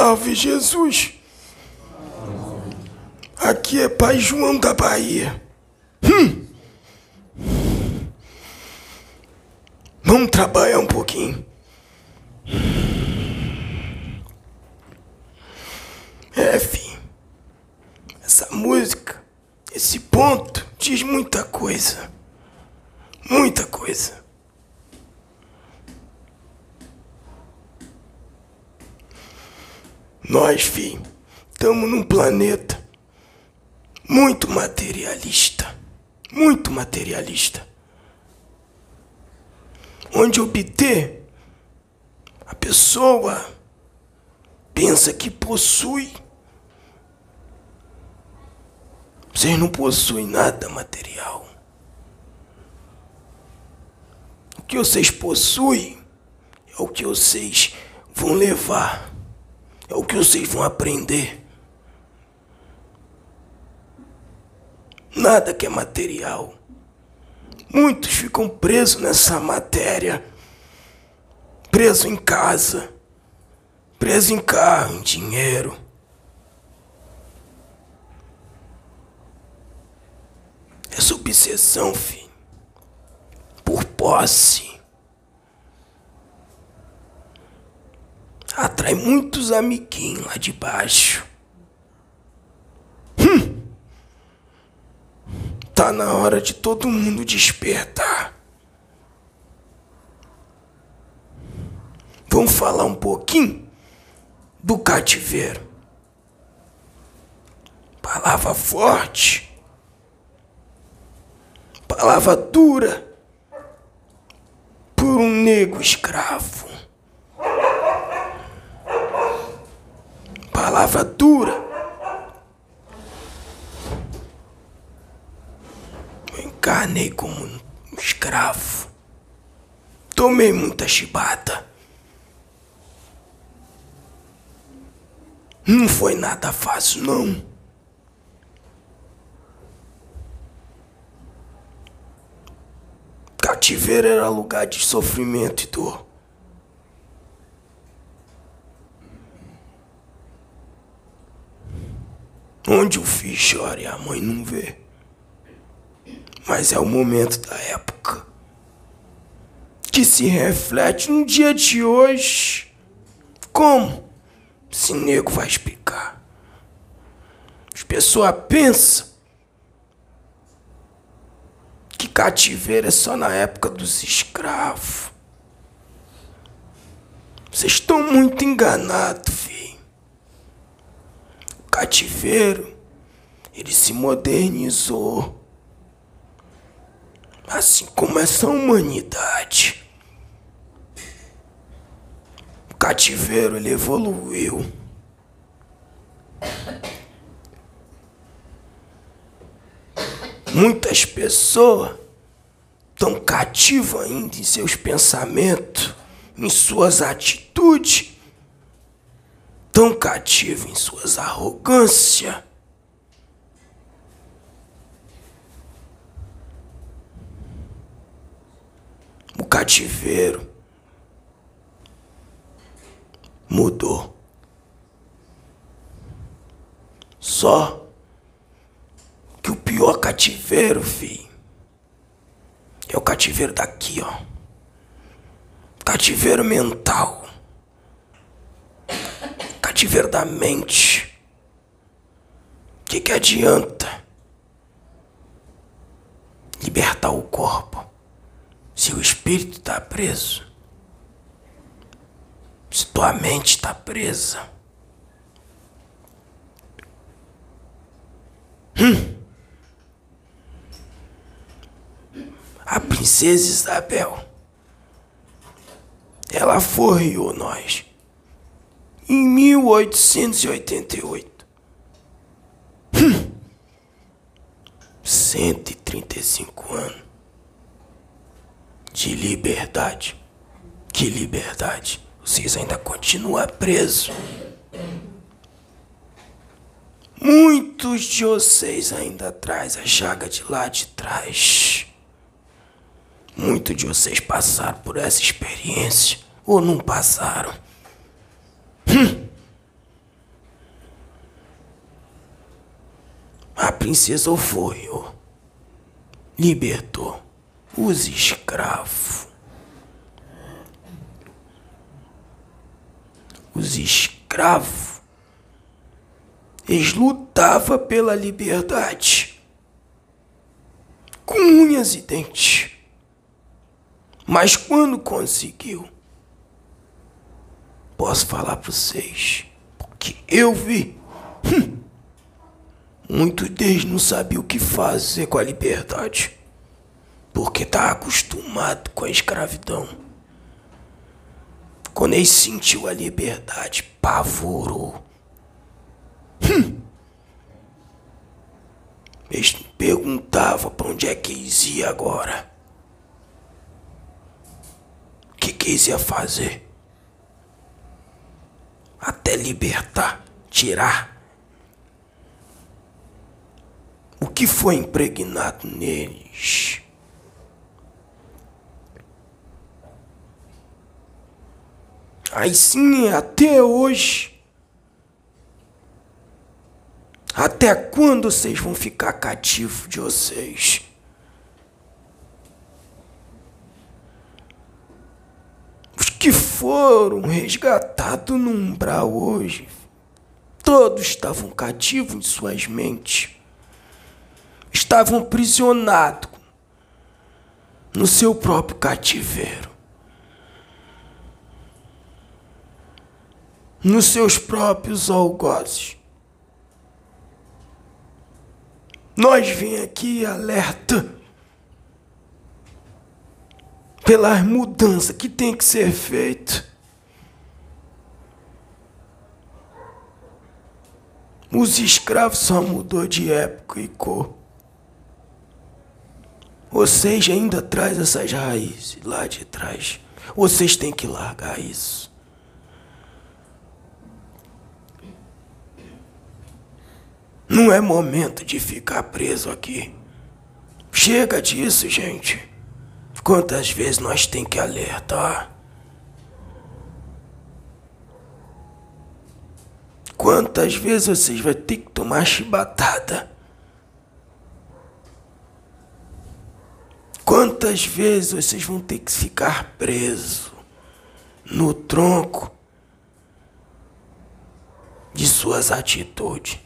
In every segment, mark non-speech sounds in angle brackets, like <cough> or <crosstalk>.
Salve Jesus. Aqui é Pai João da Bahia. Hum. Vamos trabalhar um pouquinho. É, filho. Essa música, esse ponto, diz muita coisa. Muita coisa. Nós, filho, estamos num planeta muito materialista. Muito materialista. Onde obter a pessoa pensa que possui. Vocês não possuem nada material. O que vocês possuem é o que vocês vão levar, é o que vocês vão aprender. Nada que é material. Muitos ficam presos nessa matéria, preso em casa, preso em carro, em dinheiro. Essa obsessão, filho, por posse, atrai muitos amiguinhos lá de baixo. Hum. Tá na hora de todo mundo despertar. Vamos falar um pouquinho do cativeiro. Palavra forte. Palavra dura. Por um negro escravo. Palavra dura. Eu encarnei como um escravo. Tomei muita chibata. Não foi nada fácil, não. Cativeiro era lugar de sofrimento e dor. Onde o filho chora e a mãe não vê. Mas é o momento da época que se reflete no dia de hoje. Como? Se nego vai explicar. As pessoas pensam que cativeiro é só na época dos escravos. Vocês estão muito enganados, filho. Cativeiro, ele se modernizou. Assim como essa humanidade. O cativeiro, ele evoluiu. Muitas pessoas estão cativas ainda em seus pensamentos, em suas atitudes, tão cativas em suas arrogâncias. O cativeiro mudou. Só que o pior cativeiro, fi, é o cativeiro daqui, ó. Cativeiro mental. Cativeiro da mente. O que, que adianta libertar o corpo se o espírito está preso? Se tua mente está presa? Hum. a princesa Isabel. Ela forriou nós em 1888. Hum. 135 anos de liberdade. Que liberdade? Vocês ainda continuam presos. Muitos de vocês ainda traz a chaga de lá de trás. Muitos de vocês passaram por essa experiência. ou não passaram? A princesa foi, ó. Libertou os escravos. Os escravos. Eles lutavam pela liberdade. Com unhas e dentes. Mas quando conseguiu, posso falar para vocês, porque eu vi. Hum, Muitos deles não sabiam o que fazer com a liberdade, porque tá acostumado com a escravidão. Quando ele sentiu a liberdade, pavorou. Hum. Eles perguntavam para onde é que eles iam agora. O que, que eles iam fazer? Até libertar, tirar o que foi impregnado neles. Aí sim, até hoje. Até quando vocês vão ficar cativos de vocês? Os que foram resgatados no umbral hoje, todos estavam cativos em suas mentes. Estavam aprisionados no seu próprio cativeiro, nos seus próprios algozes. Nós vem aqui alerta pelas mudanças que tem que ser feita. Os escravos só mudou de época e cor. Vocês ainda traz essas raízes lá de trás. Vocês têm que largar isso. Não é momento de ficar preso aqui. Chega disso, gente. Quantas vezes nós tem que alertar? Quantas vezes vocês vão ter que tomar chibatada? Quantas vezes vocês vão ter que ficar preso no tronco de suas atitudes?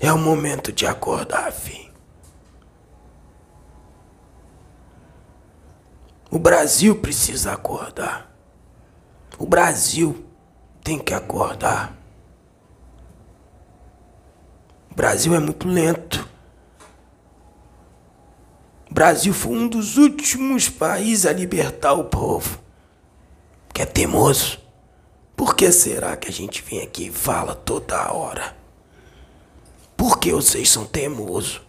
É o momento de acordar, filho. O Brasil precisa acordar. O Brasil tem que acordar. Brasil é muito lento. O Brasil foi um dos últimos países a libertar o povo. Que é teimoso. Por que será que a gente vem aqui e fala toda hora? Que vocês são teimosos?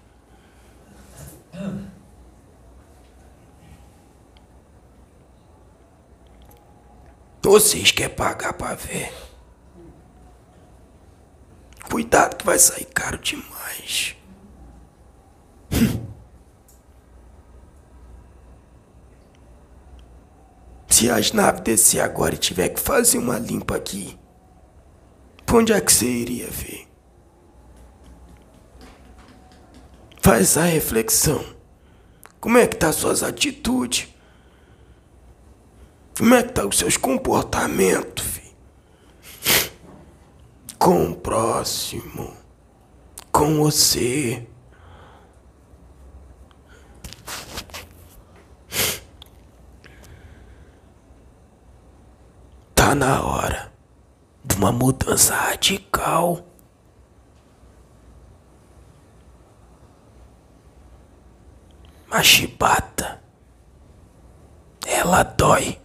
Vocês querem pagar para ver? Cuidado que vai sair caro demais. <laughs> Se as naves descer agora e tiver que fazer uma limpa aqui, pra onde é que você iria ver? Faz a reflexão. Como é que tá suas atitudes? Como é que tá os seus comportamentos, filho? com o próximo, com você. Tá na hora de uma mudança radical. A chibata, ela dói,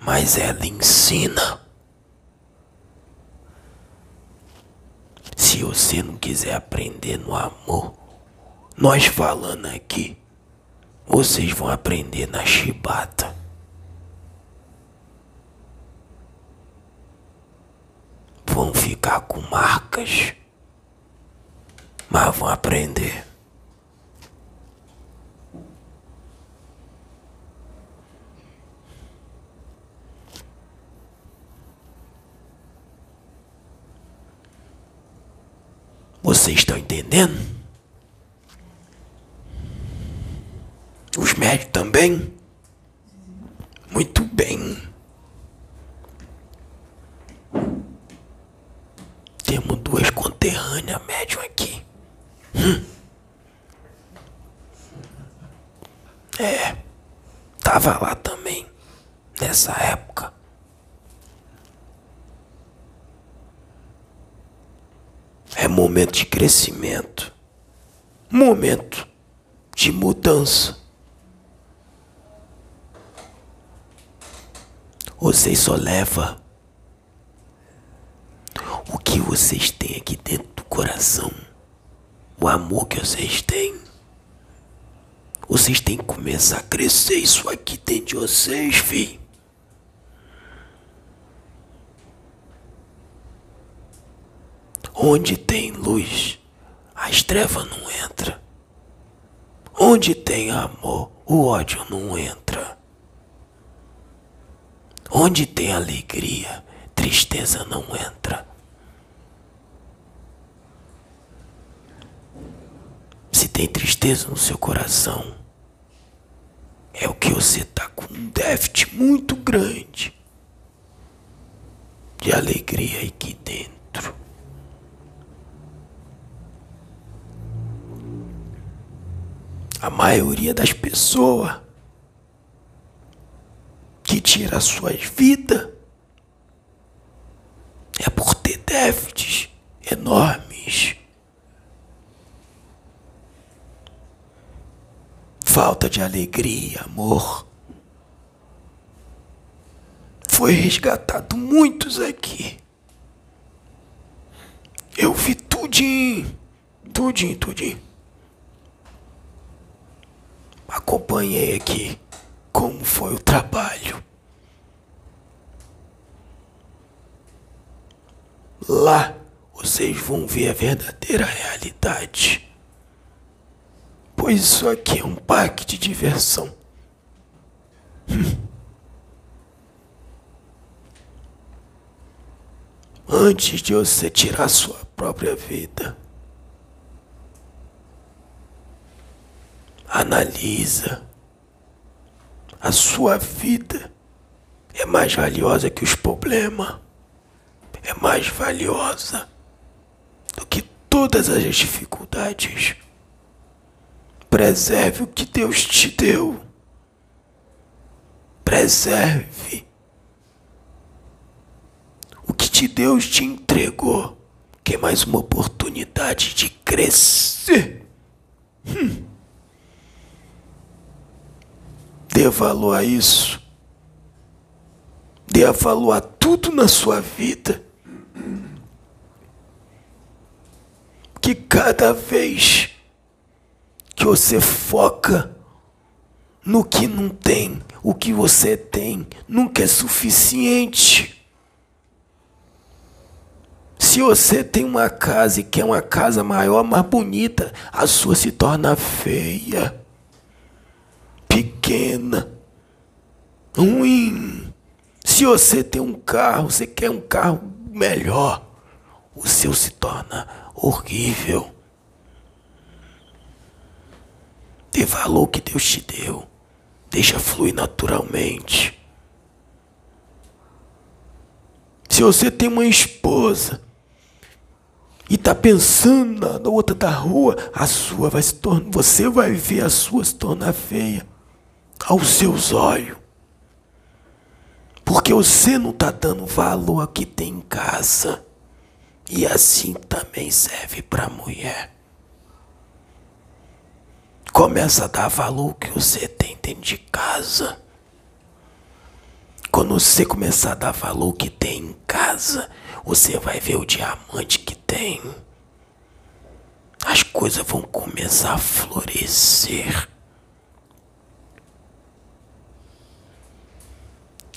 mas ela ensina. Se você não quiser aprender no amor, nós falando aqui, vocês vão aprender na chibata. Vão ficar com marcas, mas vão aprender. Vocês estão entendendo? Os médicos também? Muito bem. Temos duas conterrâneas médium aqui. Hum. É, tava lá também, nessa época. É momento de crescimento, momento de mudança. Vocês só leva o que vocês têm aqui dentro do coração, o amor que vocês têm. Vocês têm que começar a crescer isso aqui dentro de vocês, filho. Onde tem luz, as trevas não entra. Onde tem amor, o ódio não entra. Onde tem alegria, tristeza não entra. Se tem tristeza no seu coração, é o que você tá com um déficit muito grande de alegria aqui dentro. A maioria das pessoas que tira as suas vidas é por ter déficits enormes. Falta de alegria, amor. Foi resgatado muitos aqui. Eu vi tudinho, tudinho, tudinho. Acompanhei aqui como foi o trabalho. Lá vocês vão ver a verdadeira realidade. Pois isso aqui é um parque de diversão. <laughs> Antes de você tirar sua própria vida, analisa. A sua vida é mais valiosa que os problemas. É mais valiosa do que todas as dificuldades. Preserve o que Deus te deu. Preserve o que te Deus te entregou. Que é mais uma oportunidade de crescer. Hum. Dê valor a isso. Dê valor a tudo na sua vida. Que cada vez que você foca no que não tem, o que você tem nunca é suficiente. Se você tem uma casa e quer uma casa maior, mais bonita, a sua se torna feia pequena, ruim. Se você tem um carro, você quer um carro melhor, o seu se torna horrível. Dê valor que Deus te deu. Deixa fluir naturalmente. Se você tem uma esposa e tá pensando na outra da rua, a sua vai se tornar, você vai ver a sua se tornar feia aos seus olhos. Porque você não está dando valor ao que tem em casa. E assim também serve para a mulher. Começa a dar valor que você tem dentro de casa. Quando você começar a dar valor que tem em casa, você vai ver o diamante que tem. As coisas vão começar a florescer.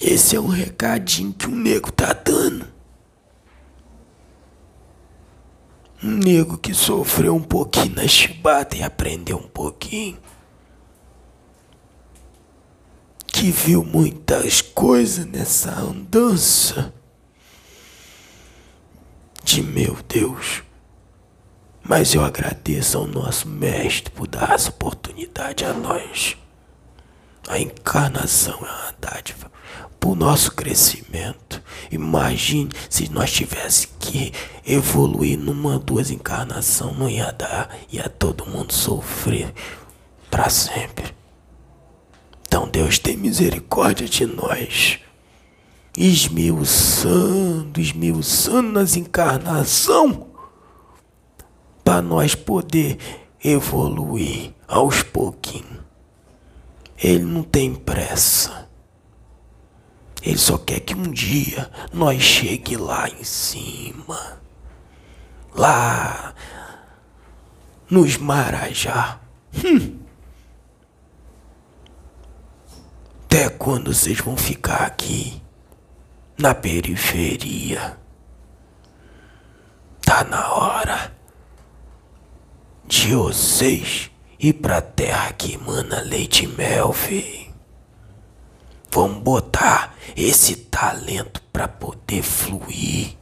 Esse é um recadinho que o nego tá dando. Um nego que sofreu um pouquinho na chibata e aprendeu um pouquinho. Que viu muitas coisas nessa andança. De meu Deus, Mas eu agradeço ao nosso mestre por dar essa oportunidade a nós. A encarnação é uma dádiva para o nosso crescimento. Imagine se nós tivéssemos que evoluir numa, duas encarnações, não ia dar, ia todo mundo sofrer para sempre. Então Deus tem misericórdia de nós, esmiuçando, esmiuçando nas encarnação, para nós poder evoluir aos pouquinhos. Ele não tem pressa. Ele só quer que um dia nós chegue lá em cima. Lá nos Marajá. Hum. Até quando vocês vão ficar aqui? Na periferia. Tá na hora de vocês ir pra terra que emana leite e mel, filho. Vamos botar esse talento para poder fluir.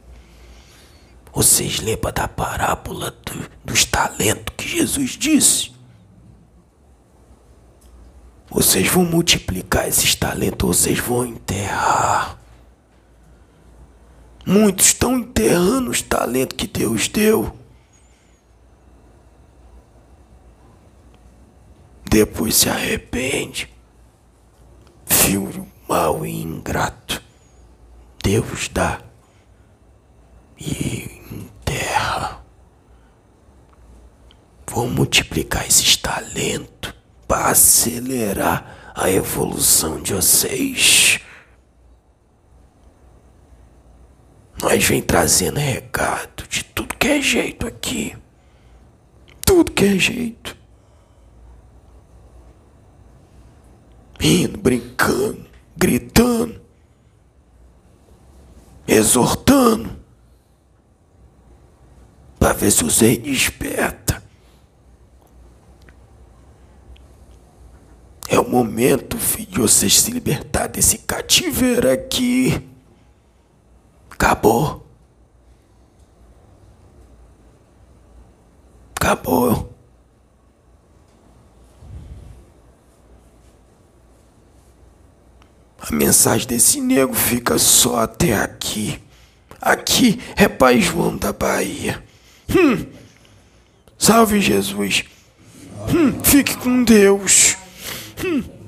Vocês lembram da parábola do, dos talentos que Jesus disse? Vocês vão multiplicar esses talentos, vocês vão enterrar. Muitos estão enterrando os talentos que Deus deu. Depois se arrepende filho mau e ingrato. Deus dá e enterra. Vou multiplicar esses talentos para acelerar a evolução de vocês. Nós vem trazendo recado de tudo que é jeito aqui. Tudo que é jeito. Rindo, brincando, gritando, exortando, para ver se você desperta. É o momento, filho, de vocês se libertar desse cativeiro aqui. Acabou. Acabou. A mensagem desse nego fica só até aqui. Aqui é Pai João da Bahia. Hum. Salve Jesus. Hum. Fique com Deus. Hum.